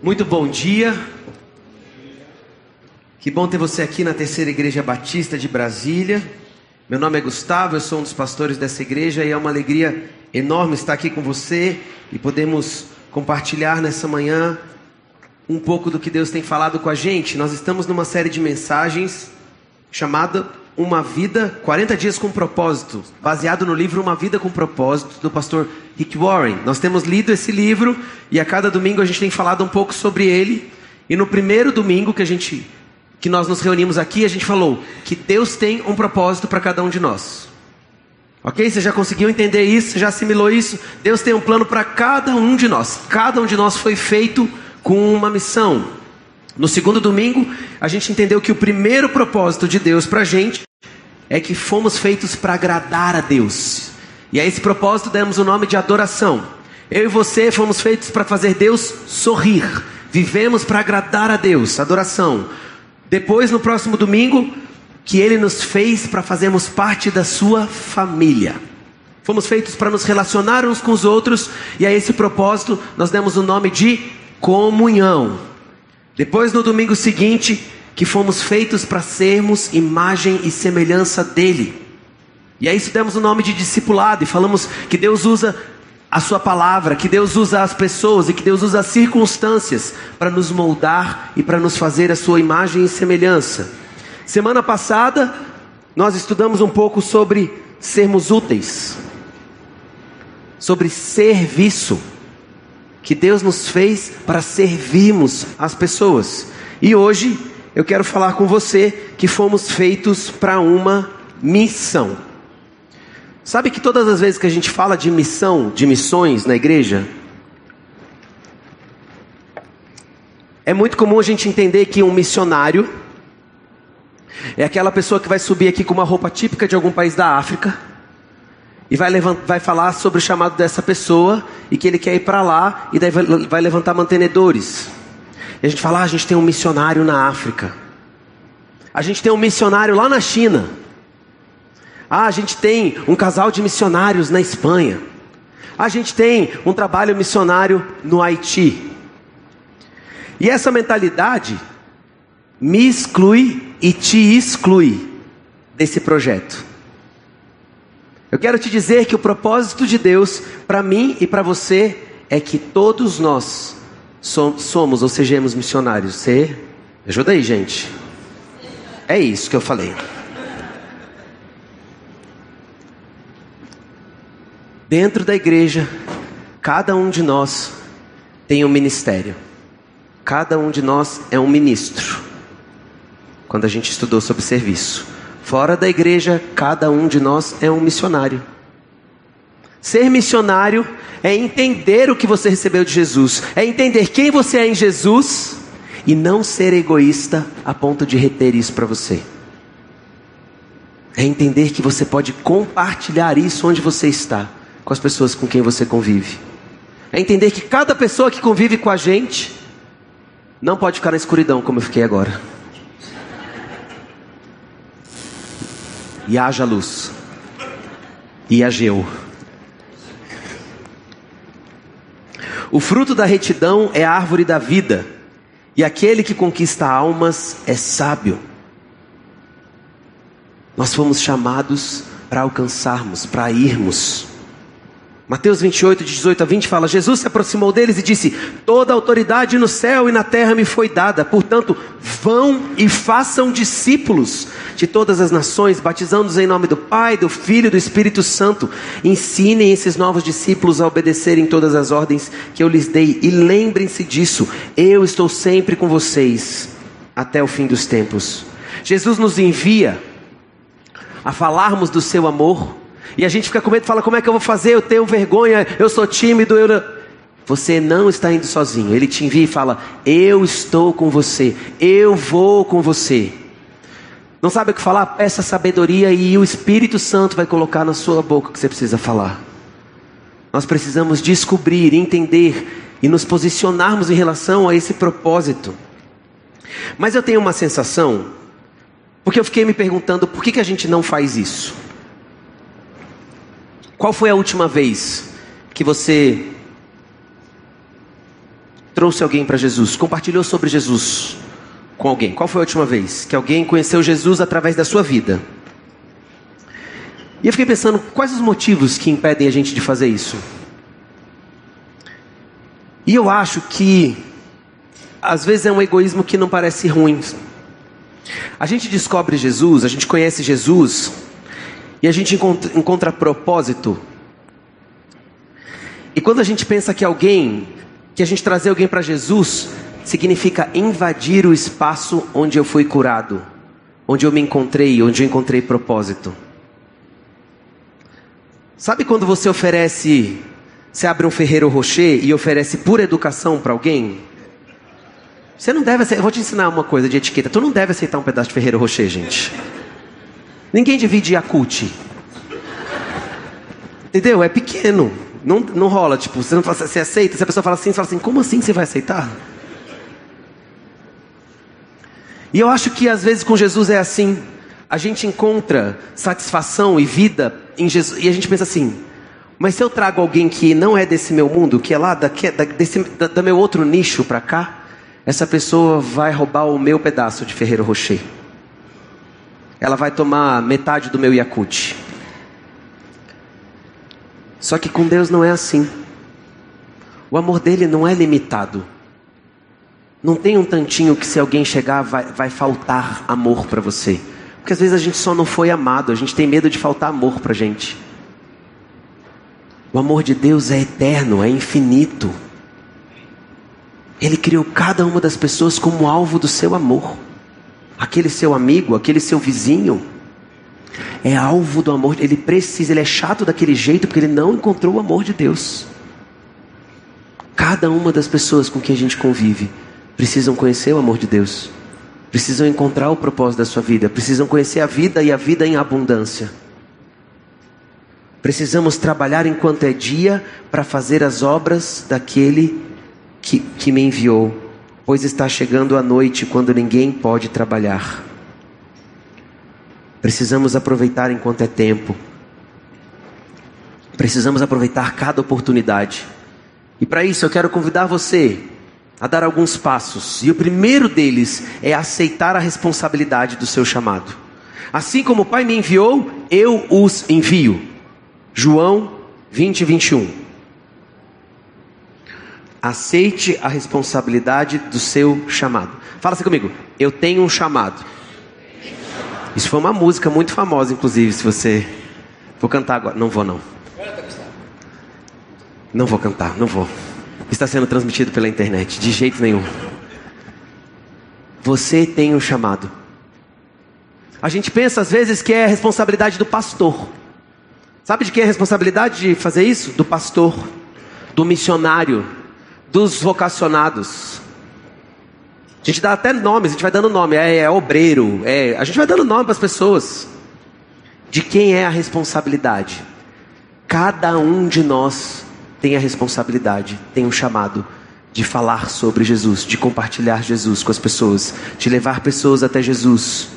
Muito bom dia. Que bom ter você aqui na Terceira Igreja Batista de Brasília. Meu nome é Gustavo, eu sou um dos pastores dessa igreja e é uma alegria enorme estar aqui com você e podemos compartilhar nessa manhã um pouco do que Deus tem falado com a gente. Nós estamos numa série de mensagens chamada Uma Vida, 40 Dias com Propósito, baseado no livro Uma Vida com Propósito, do pastor Rick Warren. Nós temos lido esse livro e a cada domingo a gente tem falado um pouco sobre ele. E no primeiro domingo que a gente que nós nos reunimos aqui, a gente falou que Deus tem um propósito para cada um de nós. Ok? Você já conseguiu entender isso? Já assimilou isso? Deus tem um plano para cada um de nós. Cada um de nós foi feito com uma missão. No segundo domingo, a gente entendeu que o primeiro propósito de Deus para a gente é que fomos feitos para agradar a Deus. E a esse propósito demos o nome de adoração. Eu e você fomos feitos para fazer Deus sorrir. Vivemos para agradar a Deus, adoração. Depois, no próximo domingo, que Ele nos fez para fazermos parte da Sua família. Fomos feitos para nos relacionar uns com os outros, e a esse propósito nós demos o nome de comunhão. Depois, no domingo seguinte, que fomos feitos para sermos imagem e semelhança dEle. E a isso demos o nome de discipulado, e falamos que Deus usa a Sua palavra, que Deus usa as pessoas e que Deus usa as circunstâncias para nos moldar e para nos fazer a Sua imagem e semelhança. Semana passada, nós estudamos um pouco sobre sermos úteis, sobre serviço, que Deus nos fez para servirmos as pessoas. E hoje eu quero falar com você que fomos feitos para uma missão. Sabe que todas as vezes que a gente fala de missão, de missões na igreja, é muito comum a gente entender que um missionário é aquela pessoa que vai subir aqui com uma roupa típica de algum país da África e vai, vai falar sobre o chamado dessa pessoa e que ele quer ir para lá e daí vai, vai levantar mantenedores. E a gente fala, ah, a gente tem um missionário na África. A gente tem um missionário lá na China. Ah, a gente tem um casal de missionários na Espanha. A gente tem um trabalho missionário no Haiti. E essa mentalidade me exclui e te exclui desse projeto. Eu quero te dizer que o propósito de Deus para mim e para você é que todos nós somos ou sejamos missionários. Você ajuda aí, gente. É isso que eu falei. Dentro da igreja, cada um de nós tem um ministério. Cada um de nós é um ministro. Quando a gente estudou sobre serviço. Fora da igreja, cada um de nós é um missionário. Ser missionário é entender o que você recebeu de Jesus, é entender quem você é em Jesus e não ser egoísta a ponto de reter isso para você. É entender que você pode compartilhar isso onde você está com as pessoas com quem você convive. É entender que cada pessoa que convive com a gente não pode ficar na escuridão como eu fiquei agora. E haja luz. E ageu. O fruto da retidão é a árvore da vida, e aquele que conquista almas é sábio. Nós fomos chamados para alcançarmos, para irmos. Mateus 28, de 18 a 20 fala: Jesus se aproximou deles e disse: Toda autoridade no céu e na terra me foi dada, portanto, vão e façam discípulos de todas as nações, batizando-os em nome do Pai, do Filho e do Espírito Santo. Ensinem esses novos discípulos a obedecerem todas as ordens que eu lhes dei, e lembrem-se disso: eu estou sempre com vocês até o fim dos tempos. Jesus nos envia a falarmos do seu amor e a gente fica com medo, fala: como é que eu vou fazer? Eu tenho vergonha, eu sou tímido. Eu... Você não está indo sozinho. Ele te envia e fala: Eu estou com você, eu vou com você. Não sabe o que falar? Peça sabedoria e o Espírito Santo vai colocar na sua boca o que você precisa falar. Nós precisamos descobrir, entender e nos posicionarmos em relação a esse propósito. Mas eu tenho uma sensação, porque eu fiquei me perguntando por que, que a gente não faz isso. Qual foi a última vez que você trouxe alguém para Jesus, compartilhou sobre Jesus com alguém? Qual foi a última vez que alguém conheceu Jesus através da sua vida? E eu fiquei pensando, quais os motivos que impedem a gente de fazer isso? E eu acho que, às vezes, é um egoísmo que não parece ruim. A gente descobre Jesus, a gente conhece Jesus, e a gente encontra, encontra propósito. E quando a gente pensa que alguém, que a gente trazer alguém para Jesus, significa invadir o espaço onde eu fui curado, onde eu me encontrei, onde eu encontrei propósito. Sabe quando você oferece, você abre um Ferreiro Rocher e oferece pura educação para alguém? Você não deve eu vou te ensinar uma coisa de etiqueta. Tu não deve aceitar um pedaço de Ferreiro Rocher, gente. Ninguém divide Yakut. Entendeu? É pequeno. Não, não rola, tipo, você não fala, você aceita, se a pessoa fala assim, você fala assim, como assim você vai aceitar? E eu acho que às vezes com Jesus é assim a gente encontra satisfação e vida em Jesus, e a gente pensa assim: mas se eu trago alguém que não é desse meu mundo, que é lá daqui, da, desse, da, da meu outro nicho para cá, essa pessoa vai roubar o meu pedaço de Ferreiro Rocher. Ela vai tomar metade do meu Yakut. Só que com Deus não é assim. O amor dele não é limitado. Não tem um tantinho que se alguém chegar vai, vai faltar amor para você. Porque às vezes a gente só não foi amado, a gente tem medo de faltar amor para gente. O amor de Deus é eterno, é infinito. Ele criou cada uma das pessoas como alvo do seu amor. Aquele seu amigo, aquele seu vizinho, é alvo do amor. Ele precisa, ele é chato daquele jeito porque ele não encontrou o amor de Deus. Cada uma das pessoas com quem a gente convive precisam conhecer o amor de Deus precisam encontrar o propósito da sua vida, precisam conhecer a vida e a vida em abundância. Precisamos trabalhar enquanto é dia para fazer as obras daquele que, que me enviou, pois está chegando a noite quando ninguém pode trabalhar. Precisamos aproveitar enquanto é tempo. Precisamos aproveitar cada oportunidade. E para isso eu quero convidar você a dar alguns passos. E o primeiro deles é aceitar a responsabilidade do seu chamado. Assim como o Pai me enviou, eu os envio. João 20, 21. Aceite a responsabilidade do seu chamado. Fala assim comigo. Eu tenho um chamado. Isso foi uma música muito famosa, inclusive, se você. Vou cantar agora. Não vou, não. Não vou cantar, não vou está sendo transmitido pela internet. De jeito nenhum. Você tem um chamado. A gente pensa às vezes que é a responsabilidade do pastor. Sabe de quem é a responsabilidade de fazer isso? Do pastor, do missionário, dos vocacionados. A gente dá até nomes, a gente vai dando nome, é, é obreiro, é, a gente vai dando nome para as pessoas. De quem é a responsabilidade? Cada um de nós tem a responsabilidade, tem um chamado de falar sobre Jesus, de compartilhar Jesus com as pessoas, de levar pessoas até Jesus.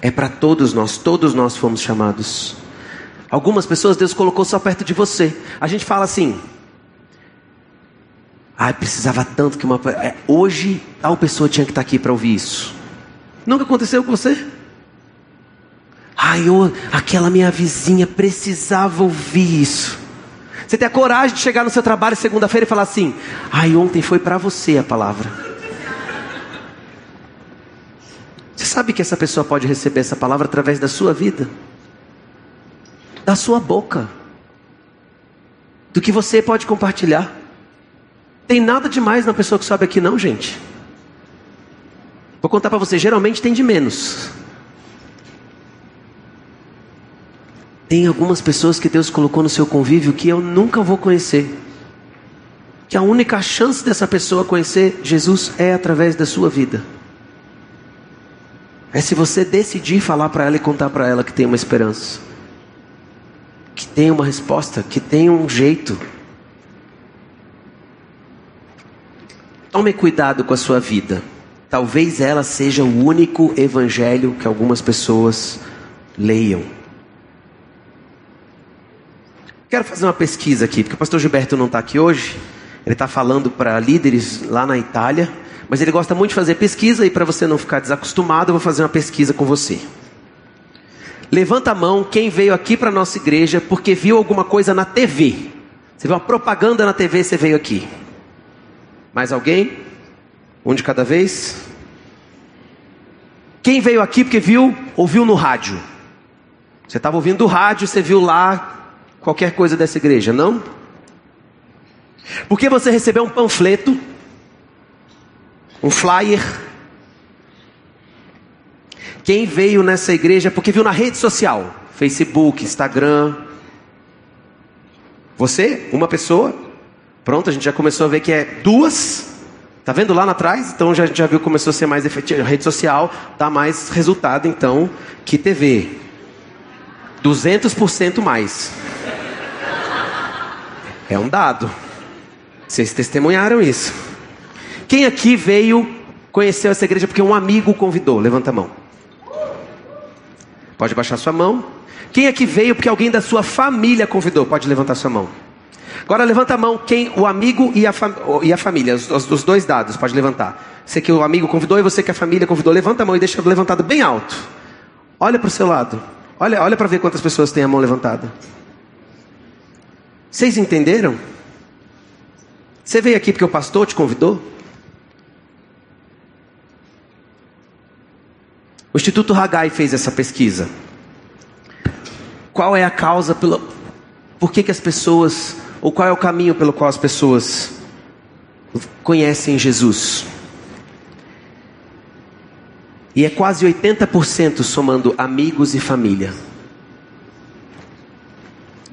É para todos nós, todos nós fomos chamados. Algumas pessoas Deus colocou só perto de você. A gente fala assim: Ai, precisava tanto que uma. É, hoje tal pessoa tinha que estar aqui para ouvir isso. Nunca aconteceu com você? Ai, eu, aquela minha vizinha precisava ouvir isso. Você tem a coragem de chegar no seu trabalho segunda-feira e falar assim: ai, ontem foi para você a palavra. Você sabe que essa pessoa pode receber essa palavra através da sua vida, da sua boca, do que você pode compartilhar. Tem nada demais na pessoa que sobe aqui, não, gente. Vou contar para você: geralmente tem de menos. Tem algumas pessoas que Deus colocou no seu convívio que eu nunca vou conhecer. Que a única chance dessa pessoa conhecer Jesus é através da sua vida. É se você decidir falar para ela e contar para ela que tem uma esperança, que tem uma resposta, que tem um jeito. Tome cuidado com a sua vida. Talvez ela seja o único evangelho que algumas pessoas leiam. Quero fazer uma pesquisa aqui, porque o pastor Gilberto não está aqui hoje. Ele está falando para líderes lá na Itália, mas ele gosta muito de fazer pesquisa e para você não ficar desacostumado, eu vou fazer uma pesquisa com você. Levanta a mão quem veio aqui para nossa igreja porque viu alguma coisa na TV. Você viu uma propaganda na TV, você veio aqui. Mais alguém? Um de cada vez? Quem veio aqui porque viu, ouviu no rádio? Você estava ouvindo do rádio, você viu lá qualquer coisa dessa igreja, não? Porque você recebeu um panfleto, um flyer. Quem veio nessa igreja porque viu na rede social, Facebook, Instagram. Você, uma pessoa. Pronto, a gente já começou a ver que é duas. Tá vendo lá atrás? Então já, já viu que começou a ser mais efetivo. A rede social dá mais resultado então que TV. 200% mais. É um dado. Vocês testemunharam isso. Quem aqui veio, conheceu essa igreja porque um amigo convidou? Levanta a mão. Pode baixar sua mão. Quem aqui veio porque alguém da sua família convidou? Pode levantar sua mão. Agora levanta a mão quem o amigo e a, e a família, os, os, dois dados, pode levantar. Você que o amigo convidou e você que a família convidou, levanta a mão e deixa levantado bem alto. Olha para o seu lado. Olha, olha para ver quantas pessoas têm a mão levantada. Vocês entenderam? Você veio aqui porque o pastor te convidou? O Instituto Hagai fez essa pesquisa. Qual é a causa pela por que, que as pessoas ou qual é o caminho pelo qual as pessoas conhecem Jesus? E é quase 80% somando amigos e família.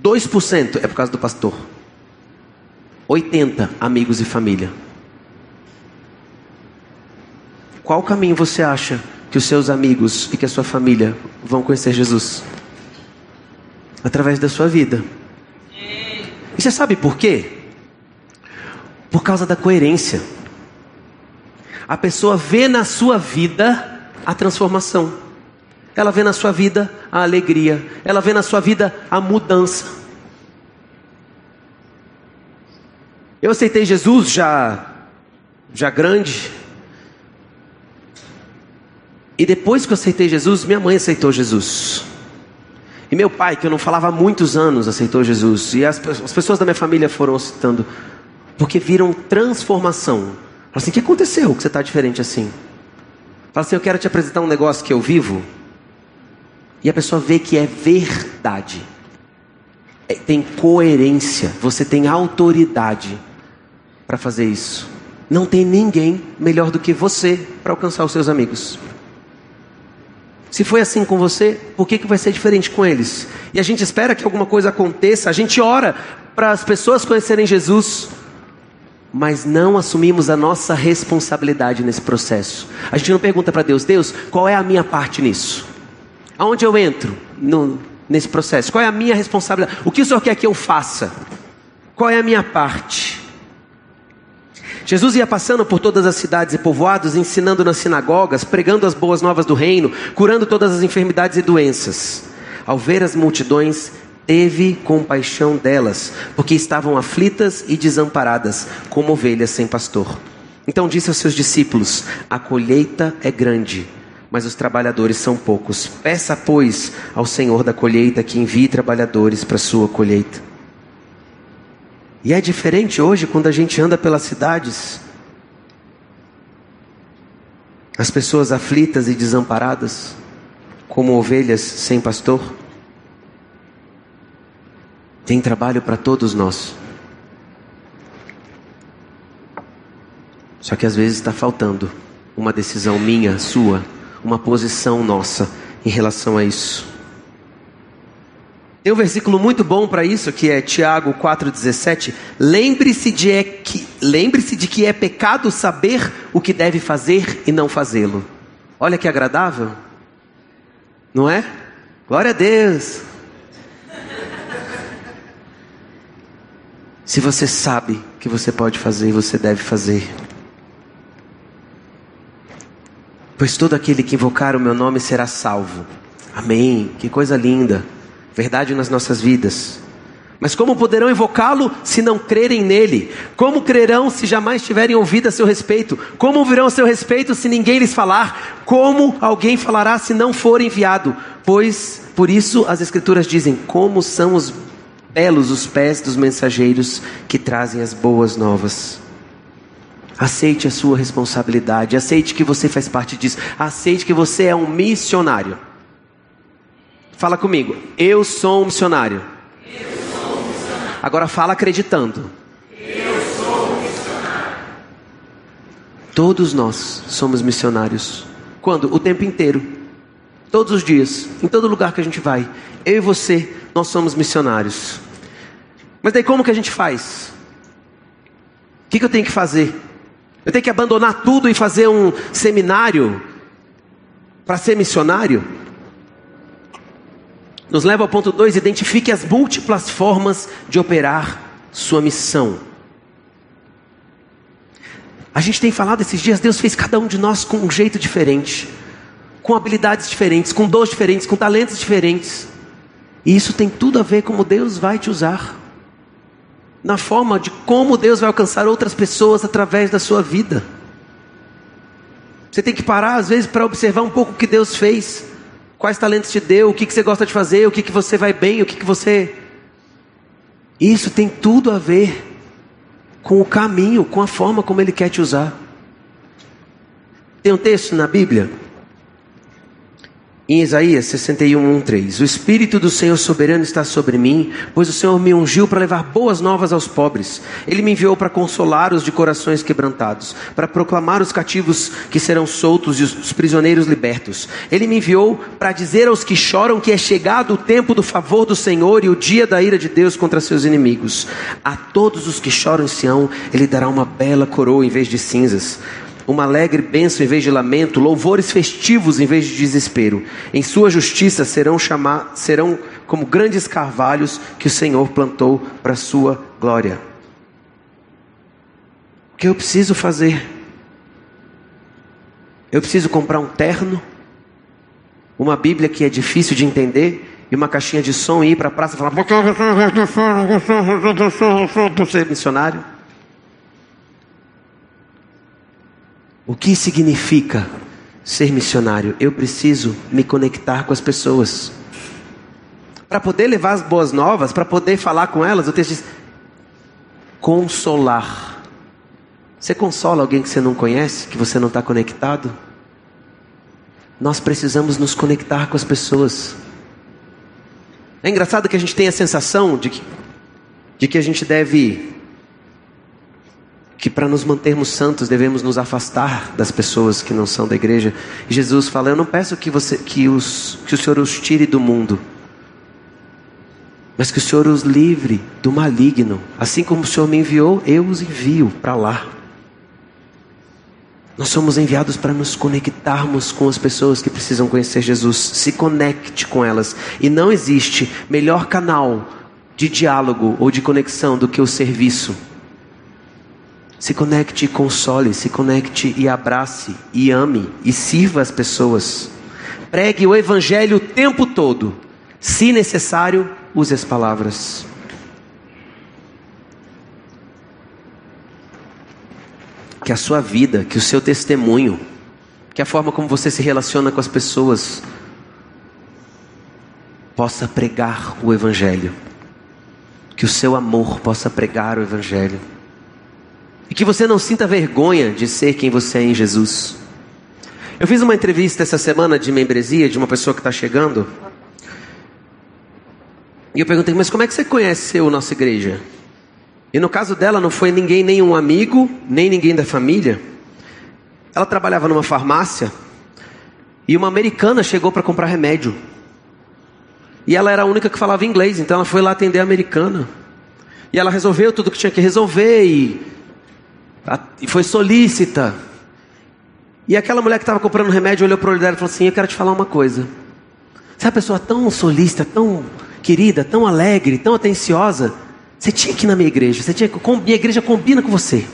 2% é por causa do pastor. 80 amigos e família. Qual caminho você acha que os seus amigos e que a sua família vão conhecer Jesus? Através da sua vida. E você sabe por quê? Por causa da coerência. A pessoa vê na sua vida a transformação. Ela vê na sua vida a alegria. Ela vê na sua vida a mudança. Eu aceitei Jesus já já grande. E depois que eu aceitei Jesus, minha mãe aceitou Jesus. E meu pai, que eu não falava há muitos anos, aceitou Jesus. E as, as pessoas da minha família foram aceitando. Porque viram transformação. Falaram assim: o que aconteceu que você está diferente assim? Fala assim: eu quero te apresentar um negócio que eu vivo. E a pessoa vê que é verdade. É, tem coerência. Você tem autoridade para fazer isso. Não tem ninguém melhor do que você para alcançar os seus amigos. Se foi assim com você, por que, que vai ser diferente com eles? E a gente espera que alguma coisa aconteça, a gente ora para as pessoas conhecerem Jesus, mas não assumimos a nossa responsabilidade nesse processo. A gente não pergunta para Deus, Deus, qual é a minha parte nisso? Aonde eu entro no, nesse processo? Qual é a minha responsabilidade? O que o Senhor quer que eu faça? Qual é a minha parte? Jesus ia passando por todas as cidades e povoados, ensinando nas sinagogas, pregando as boas novas do reino, curando todas as enfermidades e doenças. Ao ver as multidões, teve compaixão delas, porque estavam aflitas e desamparadas, como ovelhas sem pastor. Então disse aos seus discípulos: A colheita é grande, mas os trabalhadores são poucos. Peça, pois, ao Senhor da colheita que envie trabalhadores para a sua colheita. E é diferente hoje quando a gente anda pelas cidades. As pessoas aflitas e desamparadas, como ovelhas sem pastor. Tem trabalho para todos nós. Só que às vezes está faltando uma decisão minha, sua, uma posição nossa em relação a isso. Tem um versículo muito bom para isso, que é Tiago 4,17. Lembre-se de, é que, lembre-se de que é pecado saber o que deve fazer e não fazê-lo. Olha que agradável. Não é? Glória a Deus. Se você sabe que você pode fazer, você deve fazer. Pois todo aquele que invocar o meu nome será salvo. Amém. Que coisa linda verdade nas nossas vidas. Mas como poderão invocá-lo se não crerem nele? Como crerão se jamais tiverem ouvido a seu respeito? Como ouvirão a seu respeito se ninguém lhes falar? Como alguém falará se não for enviado? Pois por isso as escrituras dizem: como são os belos os pés dos mensageiros que trazem as boas novas. Aceite a sua responsabilidade, aceite que você faz parte disso, aceite que você é um missionário. Fala comigo, eu sou um missionário. Sou um missionário. Agora fala acreditando. Eu sou um missionário. Todos nós somos missionários. Quando? O tempo inteiro. Todos os dias, em todo lugar que a gente vai. Eu e você, nós somos missionários. Mas daí como que a gente faz? O que, que eu tenho que fazer? Eu tenho que abandonar tudo e fazer um seminário para ser missionário? Nos leva ao ponto 2: identifique as múltiplas formas de operar sua missão. A gente tem falado esses dias, Deus fez cada um de nós com um jeito diferente, com habilidades diferentes, com dons diferentes, com talentos diferentes. E isso tem tudo a ver com como Deus vai te usar na forma de como Deus vai alcançar outras pessoas através da sua vida. Você tem que parar, às vezes, para observar um pouco o que Deus fez, quais talentos te deu, o que, que você gosta de fazer, o que, que você vai bem, o que, que você. Isso tem tudo a ver com o caminho, com a forma como Ele quer te usar. Tem um texto na Bíblia em Isaías 61, 3: O Espírito do Senhor soberano está sobre mim, pois o Senhor me ungiu para levar boas novas aos pobres. Ele me enviou para consolar os de corações quebrantados, para proclamar os cativos que serão soltos e os prisioneiros libertos. Ele me enviou para dizer aos que choram que é chegado o tempo do favor do Senhor e o dia da ira de Deus contra seus inimigos. A todos os que choram em Sião, Ele dará uma bela coroa em vez de cinzas uma alegre bênção em vez de lamento, louvores festivos em vez de desespero. Em sua justiça serão chamar, serão como grandes carvalhos que o Senhor plantou para a sua glória. O que eu preciso fazer? Eu preciso comprar um terno, uma Bíblia que é difícil de entender e uma caixinha de som e ir para a praça e falar: ser missionário? O que significa ser missionário? Eu preciso me conectar com as pessoas. Para poder levar as boas novas, para poder falar com elas, o texto diz: consolar. Você consola alguém que você não conhece, que você não está conectado? Nós precisamos nos conectar com as pessoas. É engraçado que a gente tem a sensação de que, de que a gente deve que para nos mantermos santos devemos nos afastar das pessoas que não são da igreja. Jesus fala: Eu não peço que, você, que, os, que o Senhor os tire do mundo, mas que o Senhor os livre do maligno. Assim como o Senhor me enviou, eu os envio para lá. Nós somos enviados para nos conectarmos com as pessoas que precisam conhecer Jesus. Se conecte com elas. E não existe melhor canal de diálogo ou de conexão do que o serviço. Se conecte e console, se conecte e abrace, e ame, e sirva as pessoas. Pregue o Evangelho o tempo todo. Se necessário, use as palavras. Que a sua vida, que o seu testemunho, que a forma como você se relaciona com as pessoas, possa pregar o Evangelho. Que o seu amor possa pregar o Evangelho e que você não sinta vergonha de ser quem você é em Jesus. Eu fiz uma entrevista essa semana de membresia de uma pessoa que está chegando. E eu perguntei, mas como é que você conheceu nossa igreja? E no caso dela não foi ninguém, nem um amigo, nem ninguém da família. Ela trabalhava numa farmácia e uma americana chegou para comprar remédio. E ela era a única que falava inglês, então ela foi lá atender a americana. E ela resolveu tudo que tinha que resolver e e foi solícita. E aquela mulher que estava comprando remédio olhou para o olho dela e falou assim: Eu quero te falar uma coisa. Você é uma pessoa tão solícita, tão querida, tão alegre, tão atenciosa. Você tinha que ir na minha igreja. Você tinha que, minha igreja combina com você.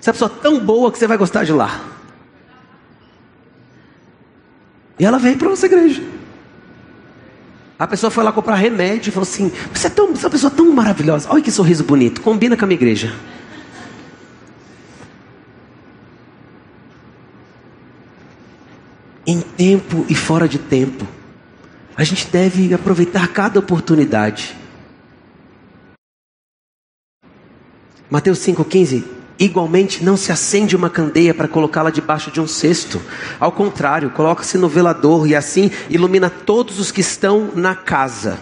Você é uma pessoa tão boa que você vai gostar de lá. E ela veio para nossa igreja. A pessoa foi lá comprar remédio e falou assim: Você é, tão, você é uma pessoa tão maravilhosa. Olha que sorriso bonito. Combina com a minha igreja. Em tempo e fora de tempo, a gente deve aproveitar cada oportunidade. Mateus 5,15 Igualmente, não se acende uma candeia para colocá-la debaixo de um cesto. Ao contrário, coloca-se no velador e assim ilumina todos os que estão na casa.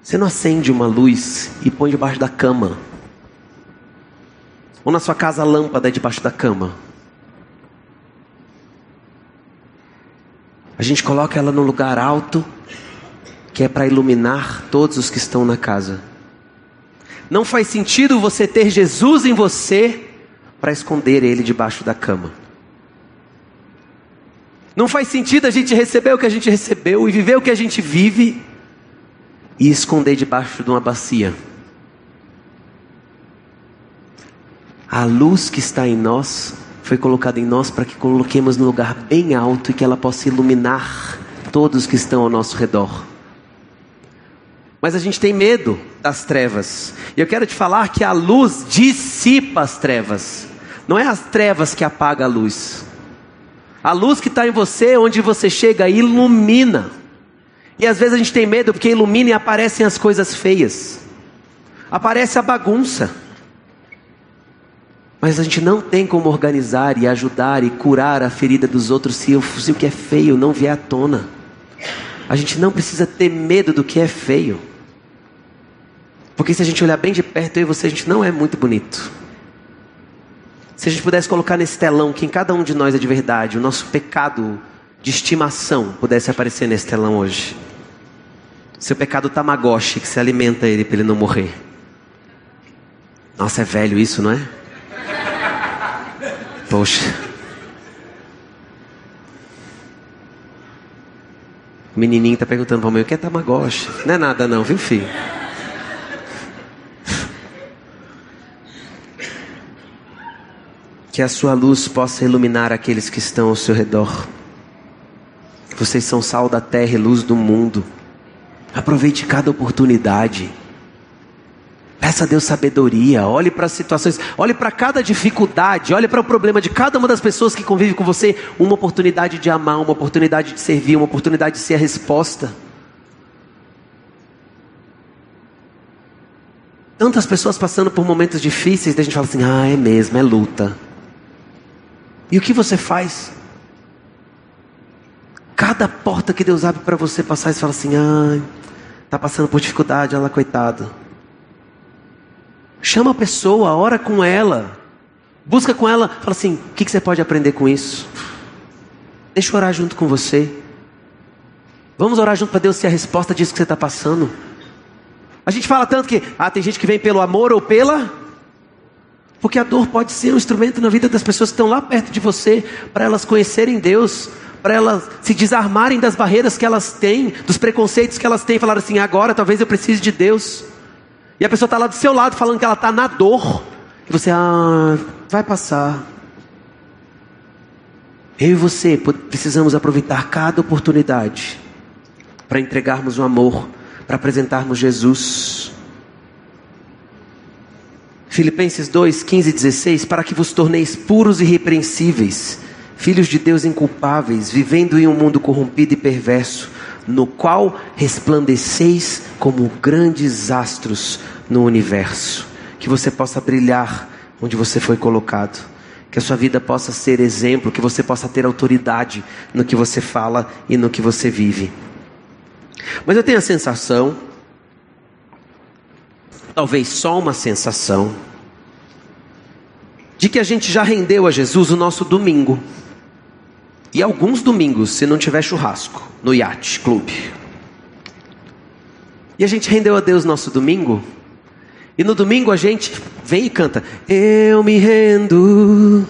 Você não acende uma luz e põe debaixo da cama. Ou na sua casa a lâmpada é debaixo da cama. A gente coloca ela no lugar alto, que é para iluminar todos os que estão na casa. Não faz sentido você ter Jesus em você para esconder ele debaixo da cama. Não faz sentido a gente receber o que a gente recebeu e viver o que a gente vive e esconder debaixo de uma bacia. A luz que está em nós foi colocada em nós para que coloquemos no lugar bem alto e que ela possa iluminar todos que estão ao nosso redor. Mas a gente tem medo das trevas. E eu quero te falar que a luz dissipa as trevas. Não é as trevas que apaga a luz. A luz que está em você, onde você chega, ilumina. E às vezes a gente tem medo porque ilumina e aparecem as coisas feias. Aparece a bagunça. Mas a gente não tem como organizar e ajudar e curar a ferida dos outros se, se o que é feio não vier à tona. A gente não precisa ter medo do que é feio. Porque se a gente olhar bem de perto, eu e você, a gente não é muito bonito. Se a gente pudesse colocar nesse telão quem cada um de nós é de verdade, o nosso pecado de estimação pudesse aparecer nesse telão hoje. Seu pecado tamagotchi, que se alimenta ele para ele não morrer. Nossa, é velho isso, não é? Poxa. O menininho está perguntando para mim o que é tamagotchi. Não é nada não, viu filho? que a sua luz possa iluminar aqueles que estão ao seu redor. Vocês são sal da terra e luz do mundo. Aproveite cada oportunidade. Peça a Deus sabedoria, olhe para as situações, olhe para cada dificuldade, olhe para o problema de cada uma das pessoas que convive com você, uma oportunidade de amar, uma oportunidade de servir, uma oportunidade de ser a resposta. Tantas pessoas passando por momentos difíceis, a gente fala assim: ah, é mesmo, é luta. E o que você faz? Cada porta que Deus abre para você passar, você fala assim: ai, está passando por dificuldade, ela coitada. Chama a pessoa, ora com ela, busca com ela, fala assim: o que, você pode aprender com isso? Deixa eu orar junto com você. Vamos orar junto para Deus ser a resposta disso que você está passando. A gente fala tanto que ah, tem gente que vem pelo amor ou pela porque a dor pode ser um instrumento na vida das pessoas que estão lá perto de você, para elas conhecerem Deus, para elas se desarmarem das barreiras que elas têm, dos preconceitos que elas têm, falar assim: agora talvez eu precise de Deus. E a pessoa está lá do seu lado falando que ela está na dor, e você, ah, vai passar. Eu e você precisamos aproveitar cada oportunidade para entregarmos o amor, para apresentarmos Jesus. Filipenses 2, 15 e 16, para que vos torneis puros e irrepreensíveis, filhos de Deus inculpáveis, vivendo em um mundo corrompido e perverso, no qual resplandeceis como grandes astros no universo. Que você possa brilhar onde você foi colocado. Que a sua vida possa ser exemplo, que você possa ter autoridade no que você fala e no que você vive. Mas eu tenho a sensação talvez só uma sensação, de que a gente já rendeu a Jesus o nosso domingo. E alguns domingos, se não tiver churrasco, no Yacht Clube. E a gente rendeu a Deus nosso domingo. E no domingo a gente vem e canta: Eu me rendo,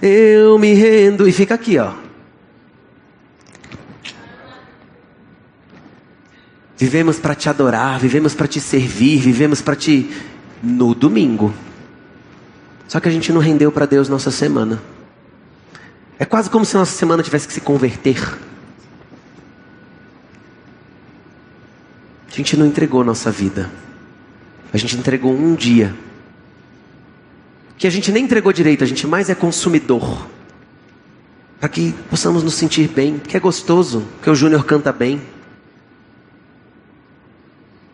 eu me rendo. E fica aqui, ó. Vivemos para te adorar, vivemos para te servir, vivemos para te. no domingo. Só que a gente não rendeu para Deus nossa semana. É quase como se nossa semana tivesse que se converter. A gente não entregou nossa vida. A gente entregou um dia. Que a gente nem entregou direito, a gente mais é consumidor. Para que possamos nos sentir bem, que é gostoso, que o Júnior canta bem.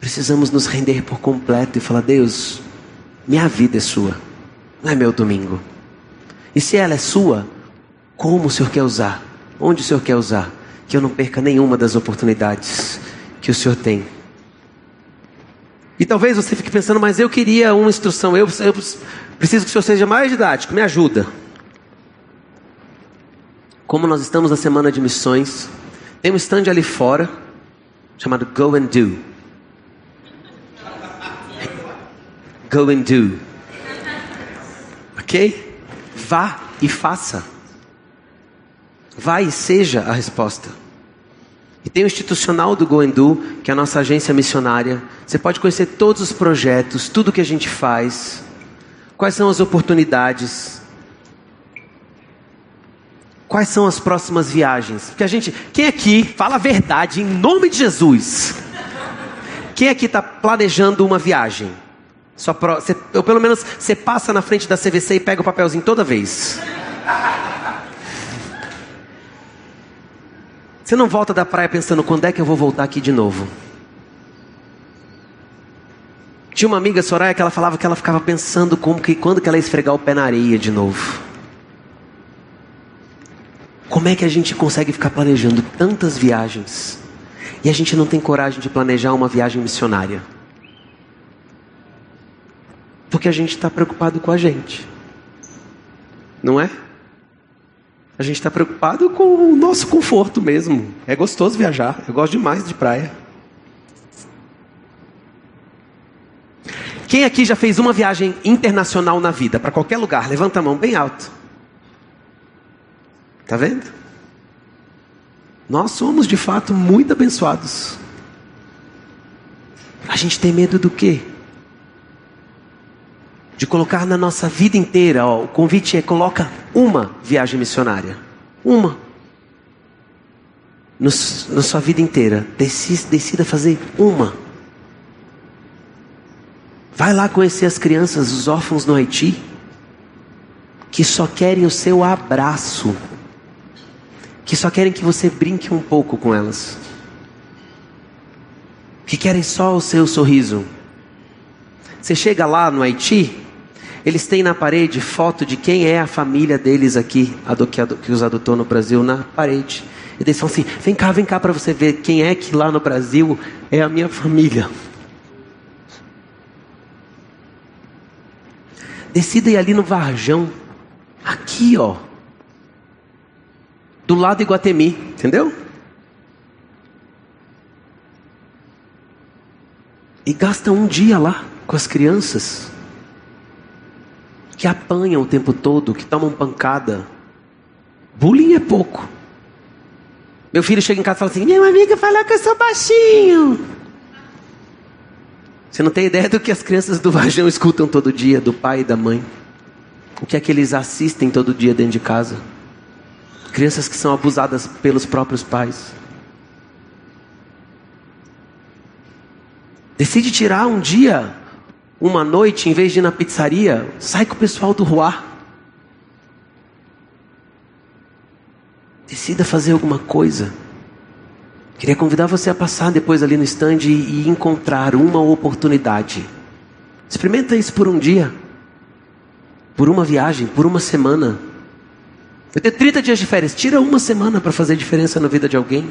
Precisamos nos render por completo e falar: Deus, minha vida é sua, não é meu domingo. E se ela é sua, como o Senhor quer usar? Onde o Senhor quer usar? Que eu não perca nenhuma das oportunidades que o Senhor tem. E talvez você fique pensando, mas eu queria uma instrução, eu, eu preciso que o Senhor seja mais didático, me ajuda. Como nós estamos na semana de missões, tem um stand ali fora, chamado Go and Do. Go and Do. Ok? Vá e faça. Vá e seja a resposta. E tem o institucional do Goendu, que é a nossa agência missionária. Você pode conhecer todos os projetos, tudo que a gente faz, quais são as oportunidades, quais são as próximas viagens. Porque a gente, quem aqui fala a verdade em nome de Jesus? Quem aqui está planejando uma viagem? Só pro, você, ou pelo menos você passa na frente da CVC e pega o papelzinho toda vez. Você não volta da praia pensando quando é que eu vou voltar aqui de novo. Tinha uma amiga, Soraya, que ela falava que ela ficava pensando como que quando que ela ia esfregar o pé na areia de novo. Como é que a gente consegue ficar planejando tantas viagens e a gente não tem coragem de planejar uma viagem missionária? Porque a gente está preocupado com a gente, não é? A gente está preocupado com o nosso conforto mesmo. É gostoso viajar. Eu gosto demais de praia. Quem aqui já fez uma viagem internacional na vida, para qualquer lugar? Levanta a mão bem alto. Tá vendo? Nós somos de fato muito abençoados. A gente tem medo do quê? De colocar na nossa vida inteira, ó, o convite é coloca uma viagem missionária, uma. Na sua vida inteira, decida, decida fazer uma. Vai lá conhecer as crianças, os órfãos no Haiti, que só querem o seu abraço, que só querem que você brinque um pouco com elas, que querem só o seu sorriso. Você chega lá no Haiti, eles têm na parede foto de quem é a família deles aqui, que os adotou no Brasil, na parede. E eles falam assim: vem cá, vem cá para você ver quem é que lá no Brasil é a minha família. Decida ir ali no Varjão, aqui ó, do lado de Iguatemi, entendeu? E gasta um dia lá com as crianças que apanham o tempo todo, que tomam pancada. Bullying é pouco. Meu filho chega em casa e fala assim: Minha amiga fala que eu sou baixinho. Você não tem ideia do que as crianças do Vajão escutam todo dia, do pai e da mãe. O que é que eles assistem todo dia dentro de casa? Crianças que são abusadas pelos próprios pais. Decide tirar um dia uma noite, em vez de ir na pizzaria, sai com o pessoal do Ruá. Decida fazer alguma coisa. Queria convidar você a passar depois ali no stand e, encontrar uma oportunidade. Experimenta isso por um dia, por uma viagem, por uma semana. Eu tenho 30 dias de férias, tira uma semana para fazer diferença na vida de alguém.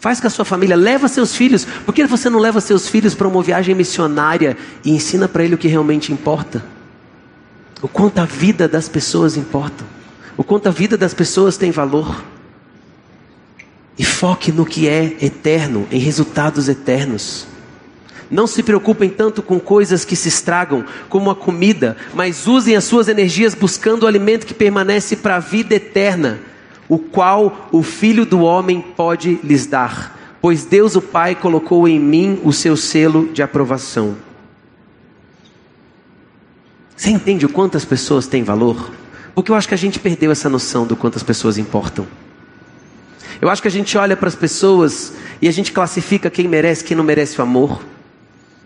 Faz com a sua família, leva seus filhos. Por que você não leva seus filhos para uma viagem missionária e ensina para ele o que realmente importa? O quanto a vida das pessoas importa. O quanto a vida das pessoas tem valor. E foque no que é eterno, em resultados eternos. Não se preocupem tanto com coisas que se estragam, como a comida, mas usem as suas energias buscando o alimento que permanece para a vida eterna o qual o Filho do Homem pode lhes dar, pois Deus o Pai colocou em mim o seu selo de aprovação. Você entende o quanto as pessoas têm valor? Porque eu acho que a gente perdeu essa noção do quanto as pessoas importam. Eu acho que a gente olha para as pessoas E a gente classifica quem merece, quem não merece o amor.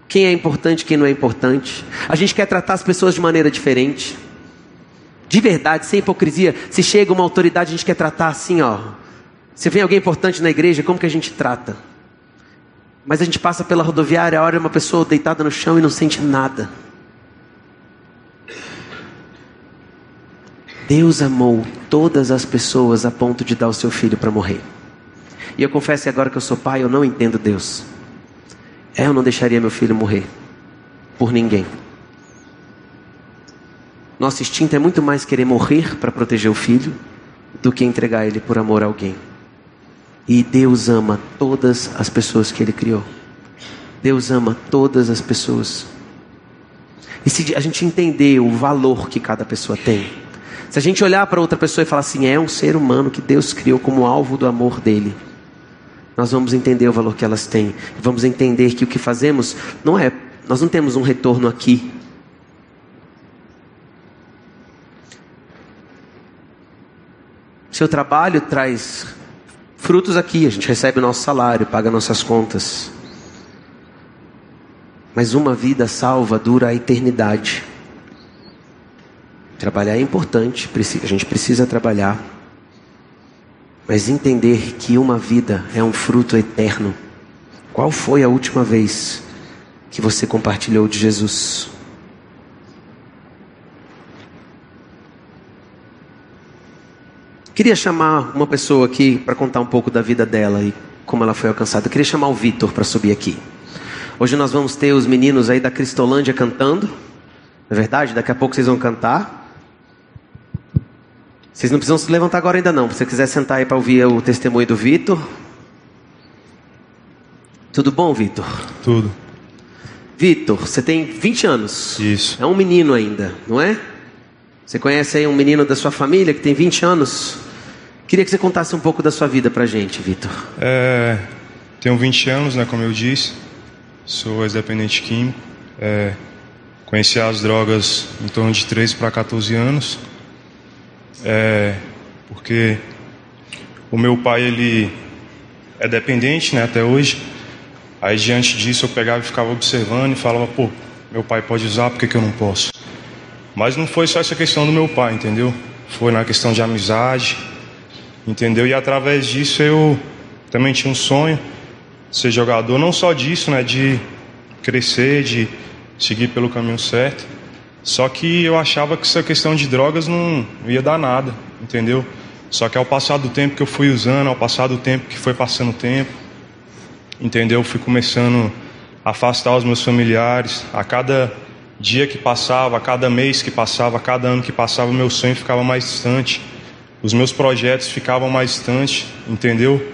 Quem é importante, quem não é importante. A gente quer tratar as pessoas de maneira diferente. De verdade, sem hipocrisia. Se chega uma autoridade, a gente quer tratar assim, ó. Se vem alguém importante na igreja, como que a gente trata? Mas a gente passa pela rodoviária, olha uma pessoa deitada no chão e não sente nada. Deus amou todas as pessoas a ponto de dar o seu filho para morrer. E eu confesso agora que eu sou pai, eu não entendo Deus. É, eu não deixaria meu filho morrer por ninguém. Nosso instinto é muito mais querer morrer para proteger o filho do que entregar ele por amor a alguém. E Deus ama todas as pessoas que Ele criou. Deus ama todas as pessoas. E se a gente entender o valor que cada pessoa tem, se a gente olhar para outra pessoa e falar assim, é um ser humano que Deus criou como alvo do amor dele, nós vamos entender o valor que elas têm. Vamos entender que o que fazemos não é, nós não temos um retorno aqui. Seu trabalho traz frutos aqui, a gente recebe o nosso salário, paga nossas contas. Mas uma vida salva dura a eternidade. Trabalhar é importante, a gente precisa trabalhar. Mas entender que uma vida é um fruto eterno. Qual foi a última vez que você compartilhou de Jesus? Queria chamar uma pessoa aqui para contar um pouco da vida dela e como ela foi alcançada. Queria chamar o Vitor para subir aqui. Hoje nós vamos ter os meninos aí da Cristolândia cantando. Não é verdade? Daqui a pouco vocês vão cantar. Vocês não precisam se levantar agora ainda não. Se você quiser sentar aí para ouvir o testemunho do Vitor. Tudo bom, Vitor? Tudo. Vitor, você tem 20 anos. Isso. É um menino ainda, não é? Você conhece aí um menino da sua família que tem 20 anos? Queria que você contasse um pouco da sua vida pra gente, Vitor. É, tenho 20 anos, né, como eu disse. Sou ex-dependente químico. É, conheci as drogas em torno de 13 para 14 anos. É, porque o meu pai, ele é dependente, né, até hoje. Aí, diante disso, eu pegava e ficava observando e falava, pô, meu pai pode usar, por que, que eu não posso? Mas não foi só essa questão do meu pai, entendeu? Foi na questão de amizade, entendeu? E através disso eu também tinha um sonho ser jogador, não só disso, né, de crescer, de seguir pelo caminho certo. Só que eu achava que essa questão de drogas não ia dar nada, entendeu? Só que ao passar do tempo que eu fui usando, ao passar do tempo que foi passando o tempo, entendeu? Eu fui começando a afastar os meus familiares. A cada dia que passava, cada mês que passava, cada ano que passava, o meu sonho ficava mais distante, os meus projetos ficavam mais distantes, entendeu?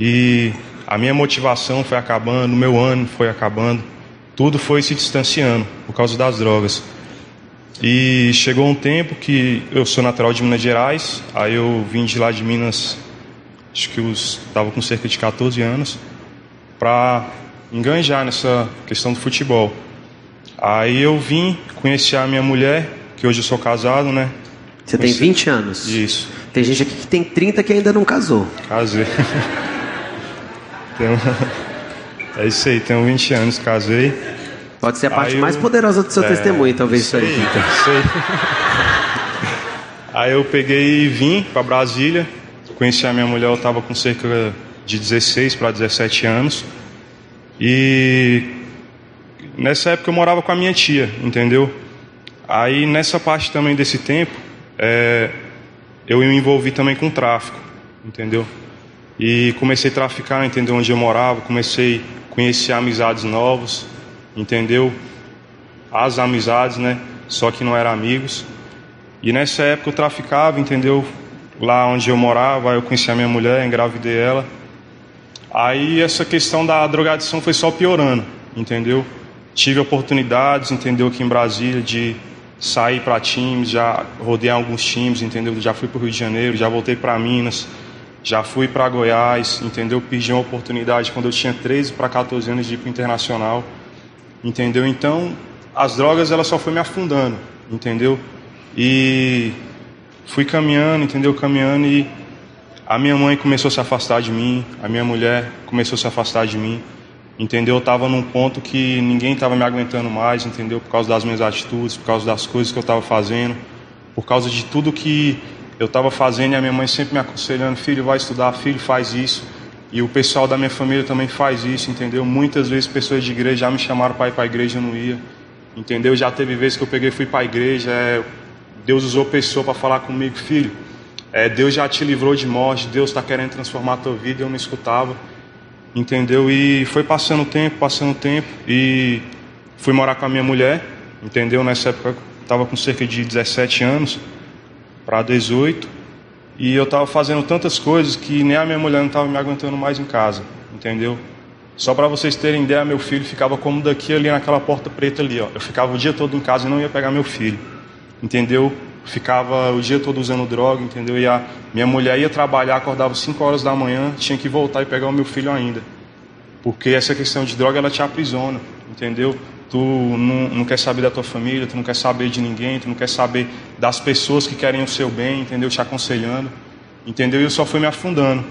E a minha motivação foi acabando, o meu ano foi acabando, tudo foi se distanciando por causa das drogas. E chegou um tempo que eu sou natural de Minas Gerais, aí eu vim de lá de Minas, acho que estava com cerca de 14 anos, para enganjar nessa questão do futebol. Aí eu vim conhecer a minha mulher, que hoje eu sou casado, né? Você Conheci... tem 20 anos? Isso. Tem gente aqui que tem 30 que ainda não casou. Casei. É isso aí, tenho 20 anos, casei. Pode ser a parte eu... mais poderosa do seu é... testemunho, talvez isso aí. Isso aí. aí eu peguei e vim para Brasília. Conheci a minha mulher, eu estava com cerca de 16 para 17 anos. E nessa época eu morava com a minha tia, entendeu? Aí nessa parte também desse tempo, é, eu me envolvi também com tráfico, entendeu? E comecei a traficar, entendeu? Onde eu morava, comecei a conhecer amizades novas, entendeu? As amizades, né? Só que não eram amigos. E nessa época eu traficava, entendeu? Lá onde eu morava, eu conheci a minha mulher, engravidei ela. Aí essa questão da drogadição foi só piorando, entendeu? Tive oportunidades, entendeu, aqui em Brasília de sair para times, já rodei alguns times, entendeu? Já fui para o Rio de Janeiro, já voltei para Minas, já fui para Goiás, entendeu? Pedi uma oportunidade quando eu tinha 13 para 14 anos de ir para o internacional, entendeu? Então, as drogas ela só foi me afundando, entendeu? E fui caminhando, entendeu? Caminhando e a minha mãe começou a se afastar de mim, a minha mulher começou a se afastar de mim. Entendeu? Eu estava num ponto que ninguém estava me aguentando mais, entendeu? Por causa das minhas atitudes, por causa das coisas que eu estava fazendo, por causa de tudo que eu estava fazendo e a minha mãe sempre me aconselhando: filho, vai estudar, filho, faz isso. E o pessoal da minha família também faz isso, entendeu? Muitas vezes pessoas de igreja já me chamaram para ir para a igreja eu não ia, entendeu? Já teve vezes que eu peguei e fui para a igreja, é, Deus usou pessoa para falar comigo: filho, é, Deus já te livrou de morte, Deus está querendo transformar a tua vida. Eu não escutava entendeu? E foi passando o tempo, passando o tempo, e fui morar com a minha mulher, entendeu? Nessa época estava com cerca de 17 anos para 18, e eu estava fazendo tantas coisas que nem a minha mulher não estava me aguentando mais em casa, entendeu? Só para vocês terem ideia, meu filho ficava como daqui ali naquela porta preta ali, ó. Eu ficava o dia todo em casa e não ia pegar meu filho, entendeu? Ficava o dia todo usando droga, entendeu? E a minha mulher ia trabalhar, acordava 5 horas da manhã, tinha que voltar e pegar o meu filho ainda. Porque essa questão de droga, ela te aprisiona, entendeu? Tu não, não quer saber da tua família, tu não quer saber de ninguém, tu não quer saber das pessoas que querem o seu bem, entendeu? Te aconselhando, entendeu? E eu só fui me afundando.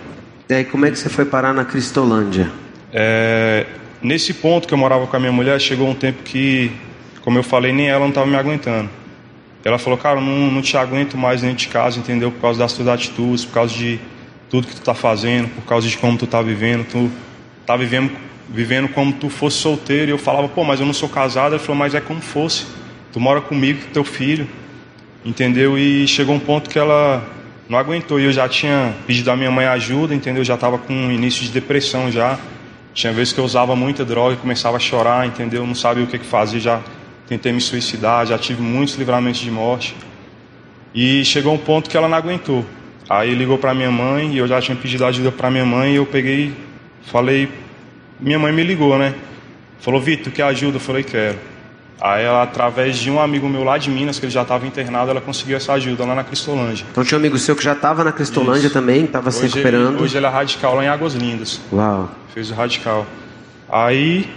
E aí, como é que você foi parar na Cristolândia? É, nesse ponto que eu morava com a minha mulher, chegou um tempo que, como eu falei, nem ela não estava me aguentando. Ela falou, cara, não, não te aguento mais dentro de casa, entendeu? Por causa das tuas atitudes, por causa de tudo que tu tá fazendo, por causa de como tu tá vivendo. Tu tá vivendo, vivendo como tu fosse solteiro. E eu falava, pô, mas eu não sou casado. Ela falou, mas é como fosse. Tu mora comigo, com teu filho, entendeu? E chegou um ponto que ela não aguentou. E eu já tinha pedido à minha mãe ajuda, entendeu? Eu já estava com um início de depressão já. Tinha vezes que eu usava muita droga e começava a chorar, entendeu? Não sabia o que, que fazia, já tentei me suicidar, já tive muitos livramentos de morte. E chegou um ponto que ela não aguentou. Aí ligou para minha mãe e eu já tinha pedido ajuda para minha mãe e eu peguei, falei, minha mãe me ligou, né? Falou, Vitor, quer ajuda? Eu falei, quero. Aí ela, através de um amigo meu lá de Minas, que ele já estava internado, ela conseguiu essa ajuda lá na Cristolândia. Então tinha um amigo seu que já estava na Cristolândia Isso. também, estava se recuperando. Ele, hoje ele é radical lá em Águas Lindas. Uau. Fez o radical. Aí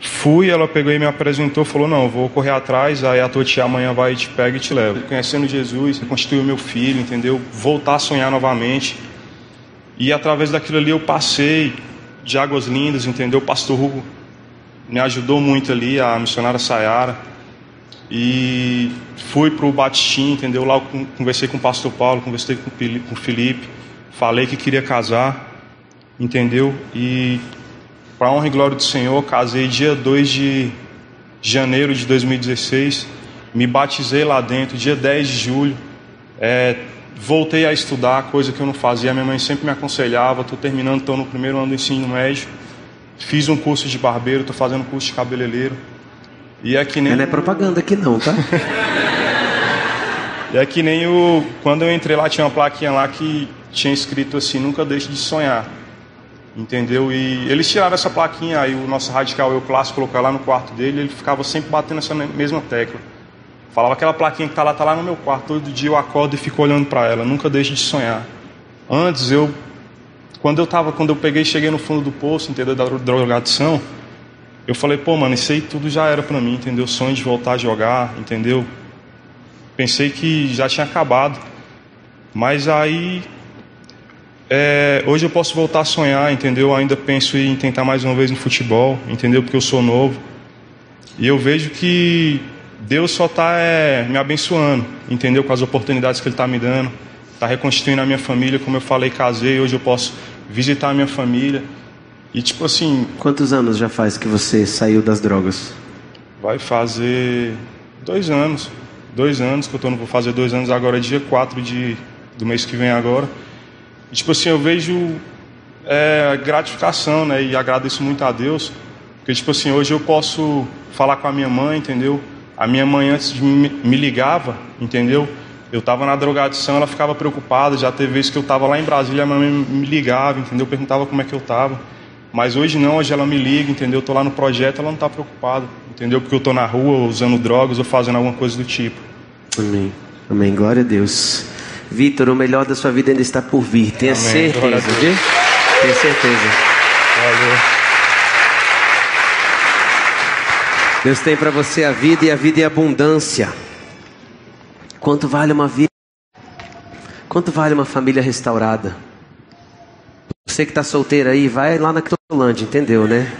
Fui, ela pegou e me apresentou, falou: Não, vou correr atrás, aí a tua tia amanhã vai e te pega e te leva. Conhecendo Jesus, constituiu meu filho, entendeu? Voltar a sonhar novamente. E através daquilo ali eu passei de águas lindas, entendeu? Pastor Hugo me ajudou muito ali, a missionária Sayara. E fui para o Batistim, entendeu? Lá eu conversei com o pastor Paulo, conversei com o Felipe, falei que queria casar, entendeu? E para honra e glória do Senhor, casei dia 2 de janeiro de 2016, me batizei lá dentro, dia 10 de julho, é, voltei a estudar, coisa que eu não fazia, minha mãe sempre me aconselhava, estou terminando, estou no primeiro ano do ensino médio, fiz um curso de barbeiro, estou fazendo curso de cabeleireiro, e é que nem... Não é propaganda aqui não, tá? e é que nem o... Quando eu entrei lá, tinha uma plaquinha lá que tinha escrito assim, nunca deixe de sonhar. Entendeu? E eles tiraram essa plaquinha, aí o nosso radical, eu clássico, colocou lá no quarto dele, ele ficava sempre batendo essa mesma tecla. Falava aquela plaquinha que tá lá, tá lá no meu quarto, todo dia eu acordo e fico olhando para ela, nunca deixe de sonhar. Antes eu quando eu tava, quando eu peguei cheguei no fundo do poço, entendeu, da drogadição, eu falei, pô, mano, isso aí tudo já era para mim, entendeu? Sonho de voltar a jogar, entendeu? Pensei que já tinha acabado. Mas aí é, hoje eu posso voltar a sonhar, entendeu? ainda penso em tentar mais uma vez no futebol, entendeu? Porque eu sou novo. E eu vejo que Deus só está é, me abençoando, entendeu? Com as oportunidades que Ele está me dando. Está reconstituindo a minha família, como eu falei, casei. Hoje eu posso visitar a minha família. E tipo assim. Quantos anos já faz que você saiu das drogas? Vai fazer dois anos. Dois anos que eu tô, vou fazer dois anos agora, dia 4 de, do mês que vem agora. E, tipo assim, eu vejo é, gratificação, né? E agradeço muito a Deus. Porque, tipo assim, hoje eu posso falar com a minha mãe, entendeu? A minha mãe, antes de me, ligava, entendeu? Eu estava na drogadição, ela ficava preocupada. Já teve vezes que eu estava lá em Brasília, a minha mãe me ligava, entendeu? Perguntava como é que eu estava. Mas hoje não, hoje ela me liga, entendeu? Eu tô lá no projeto, ela não está preocupada, entendeu? Porque eu tô na rua usando drogas ou fazendo alguma coisa do tipo. Amém. Amém. Glória a Deus. Vitor, o melhor da sua vida ainda está por vir. Tenha Amém. certeza, viu? Tenha certeza. Valeu. Deus tem para você a vida e a vida é abundância. Quanto vale uma vida? Quanto vale uma família restaurada? Você que está solteiro aí, vai lá na Ctolândia, entendeu, né?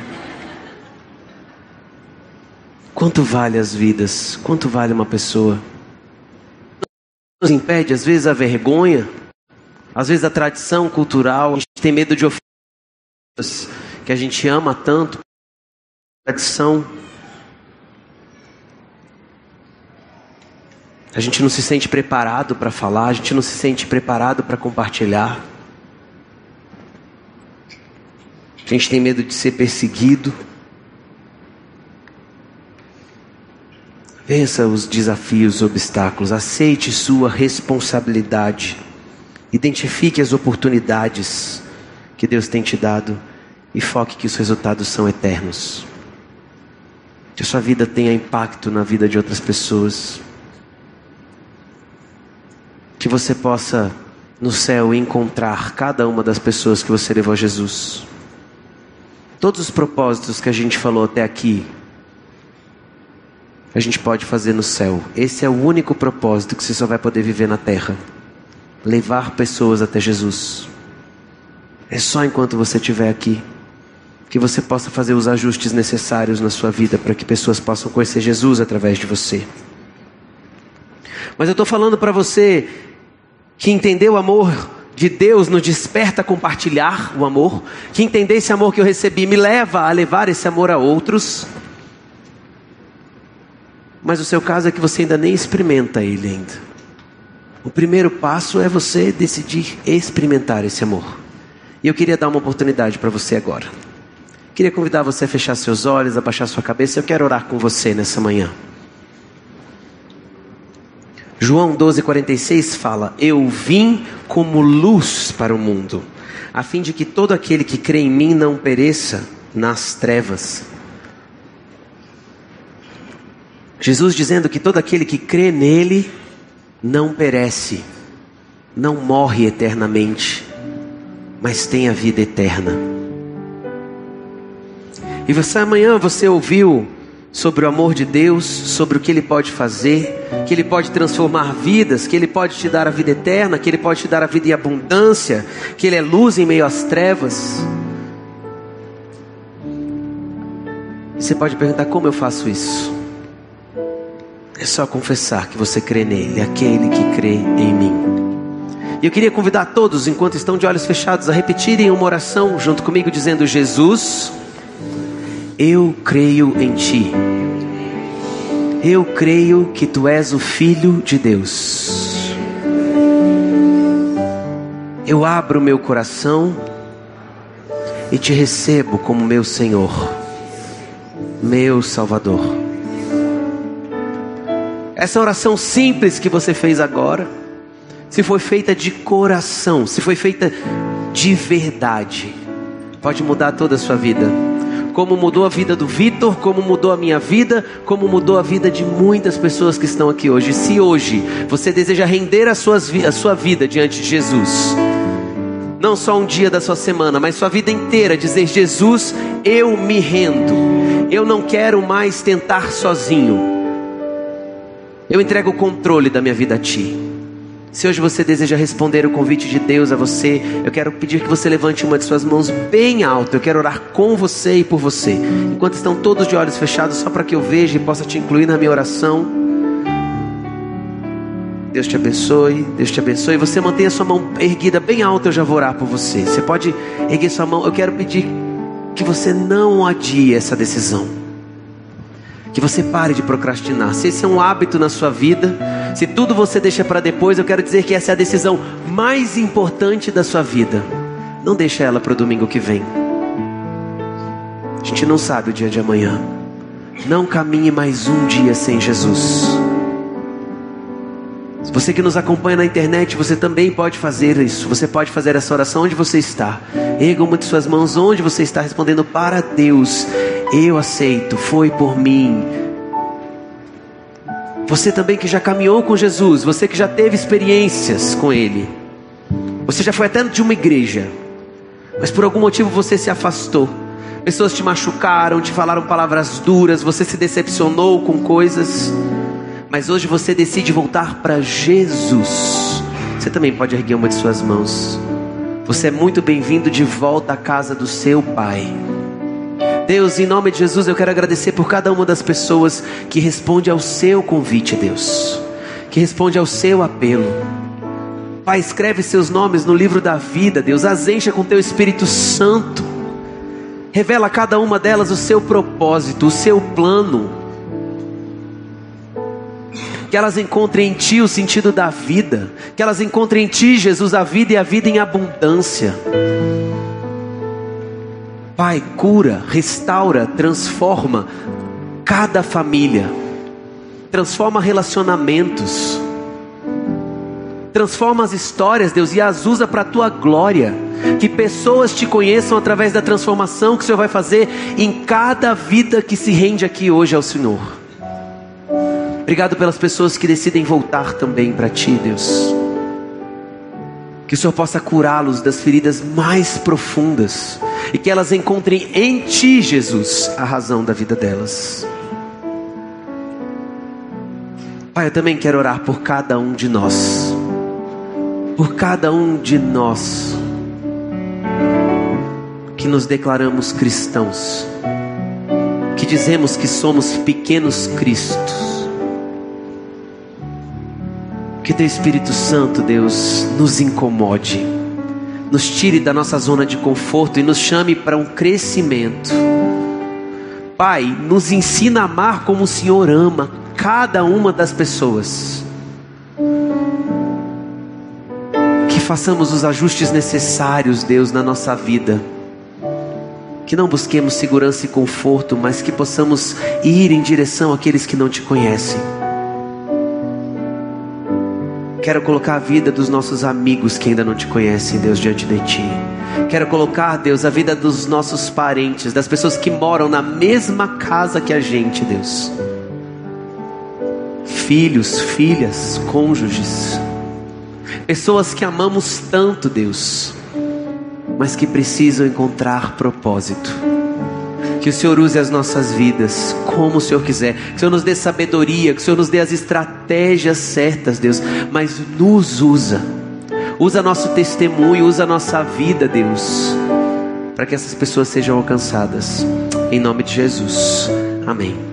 Quanto vale as vidas? Quanto vale uma pessoa? Nos impede, às vezes, a vergonha, às vezes, a tradição cultural. A gente tem medo de ofensas que a gente ama tanto. Tradição. A gente não se sente preparado para falar, a gente não se sente preparado para compartilhar. A gente tem medo de ser perseguido. Vença os desafios, os obstáculos, aceite sua responsabilidade. Identifique as oportunidades que Deus tem te dado e foque que os resultados são eternos. Que a sua vida tenha impacto na vida de outras pessoas. Que você possa no céu encontrar cada uma das pessoas que você levou a Jesus. Todos os propósitos que a gente falou até aqui, a gente pode fazer no céu. Esse é o único propósito que você só vai poder viver na terra levar pessoas até Jesus. É só enquanto você estiver aqui que você possa fazer os ajustes necessários na sua vida para que pessoas possam conhecer Jesus através de você. Mas eu estou falando para você que entendeu o amor de Deus nos desperta a compartilhar o amor, que entender esse amor que eu recebi me leva a levar esse amor a outros. Mas o seu caso é que você ainda nem experimenta ele ainda. O primeiro passo é você decidir experimentar esse amor. E eu queria dar uma oportunidade para você agora. Queria convidar você a fechar seus olhos, a baixar sua cabeça. Eu quero orar com você nessa manhã. João 12,46 fala: Eu vim como luz para o mundo, a fim de que todo aquele que crê em mim não pereça nas trevas. Jesus dizendo que todo aquele que crê nele não perece, não morre eternamente, mas tem a vida eterna. E você amanhã você ouviu sobre o amor de Deus, sobre o que Ele pode fazer, que Ele pode transformar vidas, que Ele pode te dar a vida eterna, que Ele pode te dar a vida em abundância, que Ele é luz em meio às trevas. Você pode perguntar como eu faço isso? É só confessar que você crê nele, aquele que crê em mim. E eu queria convidar todos, enquanto estão de olhos fechados, a repetirem uma oração junto comigo, dizendo: Jesus, eu creio em ti. Eu creio que tu és o Filho de Deus. Eu abro meu coração e te recebo como meu Senhor, meu Salvador. Essa oração simples que você fez agora, se foi feita de coração, se foi feita de verdade, pode mudar toda a sua vida. Como mudou a vida do Vitor, como mudou a minha vida, como mudou a vida de muitas pessoas que estão aqui hoje. Se hoje você deseja render a, suas, a sua vida diante de Jesus, não só um dia da sua semana, mas sua vida inteira, dizer: Jesus, eu me rendo, eu não quero mais tentar sozinho. Eu entrego o controle da minha vida a Ti. Se hoje você deseja responder o convite de Deus a você, eu quero pedir que você levante uma de suas mãos bem alto. Eu quero orar com você e por você. Enquanto estão todos de olhos fechados, só para que eu veja e possa te incluir na minha oração. Deus te abençoe, Deus te abençoe. Você mantenha sua mão erguida bem alta, eu já vou orar por você. Você pode erguer sua mão. Eu quero pedir que você não adie essa decisão. Que você pare de procrastinar. Se esse é um hábito na sua vida, se tudo você deixa para depois, eu quero dizer que essa é a decisão mais importante da sua vida. Não deixe ela para o domingo que vem. A gente não sabe o dia de amanhã. Não caminhe mais um dia sem Jesus. Você que nos acompanha na internet, você também pode fazer isso. Você pode fazer essa oração onde você está. Erga uma de suas mãos onde você está respondendo para Deus. Eu aceito, foi por mim. Você também que já caminhou com Jesus, você que já teve experiências com Ele. Você já foi até de uma igreja, mas por algum motivo você se afastou. Pessoas te machucaram, te falaram palavras duras, você se decepcionou com coisas mas hoje você decide voltar para Jesus, você também pode erguer uma de suas mãos. Você é muito bem-vindo de volta à casa do seu Pai. Deus, em nome de Jesus, eu quero agradecer por cada uma das pessoas que responde ao seu convite, Deus, que responde ao seu apelo. Pai, escreve seus nomes no livro da vida, Deus, as encha com teu Espírito Santo. Revela a cada uma delas o seu propósito, o seu plano. Que elas encontrem em Ti o sentido da vida. Que elas encontrem em Ti, Jesus, a vida e a vida em abundância. Pai, cura, restaura, transforma cada família. Transforma relacionamentos. Transforma as histórias, Deus, e as usa para a tua glória. Que pessoas te conheçam através da transformação que o Senhor vai fazer em cada vida que se rende aqui hoje ao Senhor. Obrigado pelas pessoas que decidem voltar também para ti, Deus. Que o Senhor possa curá-los das feridas mais profundas e que elas encontrem em ti, Jesus, a razão da vida delas. Pai, eu também quero orar por cada um de nós. Por cada um de nós que nos declaramos cristãos, que dizemos que somos pequenos cristos. Que teu Espírito Santo, Deus, nos incomode, nos tire da nossa zona de conforto e nos chame para um crescimento. Pai, nos ensina a amar como o Senhor ama cada uma das pessoas. Que façamos os ajustes necessários, Deus, na nossa vida que não busquemos segurança e conforto, mas que possamos ir em direção àqueles que não te conhecem. Quero colocar a vida dos nossos amigos que ainda não te conhecem, Deus, diante de ti. Quero colocar, Deus, a vida dos nossos parentes, das pessoas que moram na mesma casa que a gente, Deus. Filhos, filhas, cônjuges, pessoas que amamos tanto, Deus mas que precisam encontrar propósito. Que o Senhor use as nossas vidas como o Senhor quiser. Que o Senhor nos dê sabedoria, que o Senhor nos dê as estratégias certas, Deus. Mas nos usa. Usa nosso testemunho, usa nossa vida, Deus. Para que essas pessoas sejam alcançadas. Em nome de Jesus. Amém.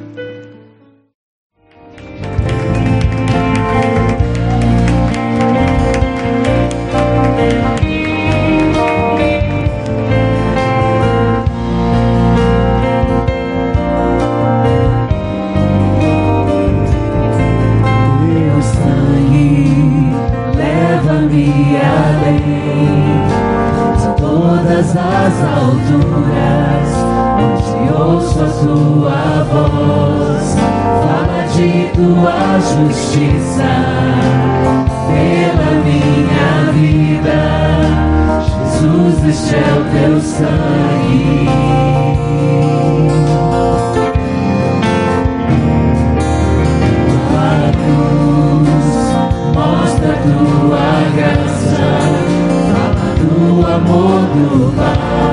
amor do Pai.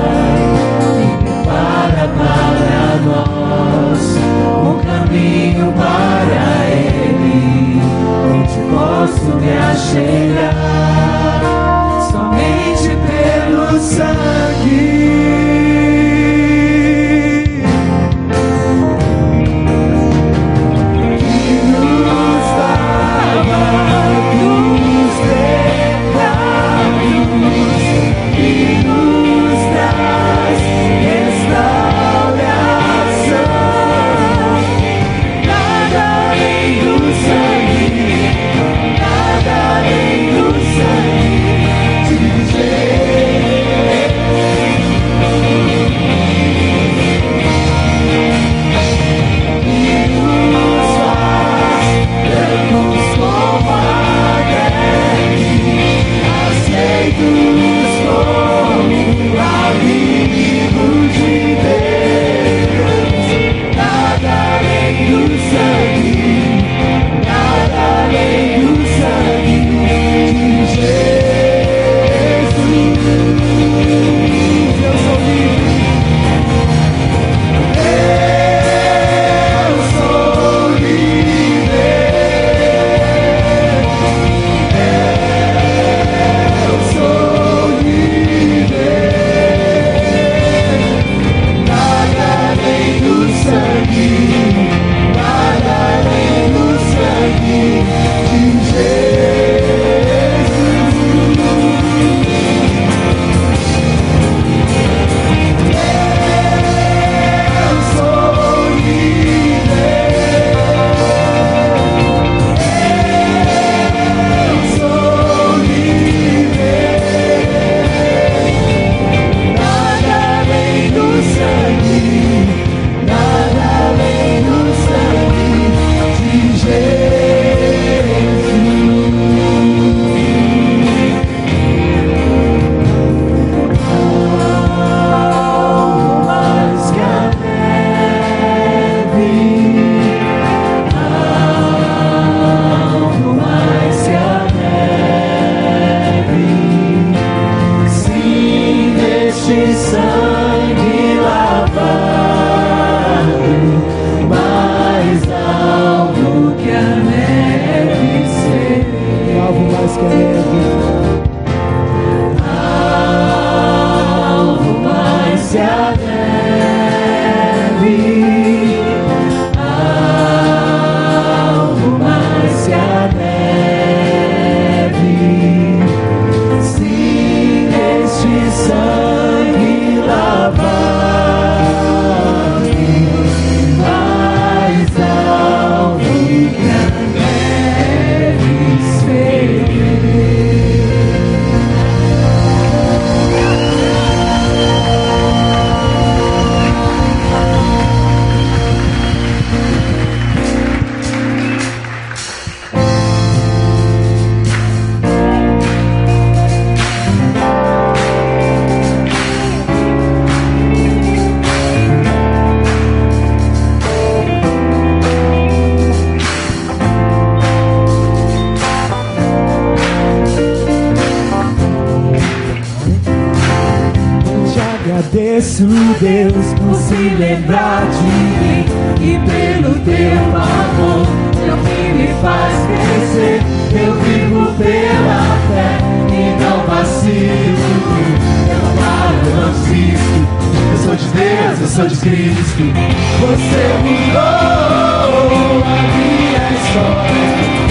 Agradeço, Deus, por se lembrar de mim e pelo teu amor, teu que me faz crescer. Eu vivo pela fé e não vacilo. Eu falo, eu assisto. Eu sou de Deus, eu sou de Cristo. Você mudou a minha história.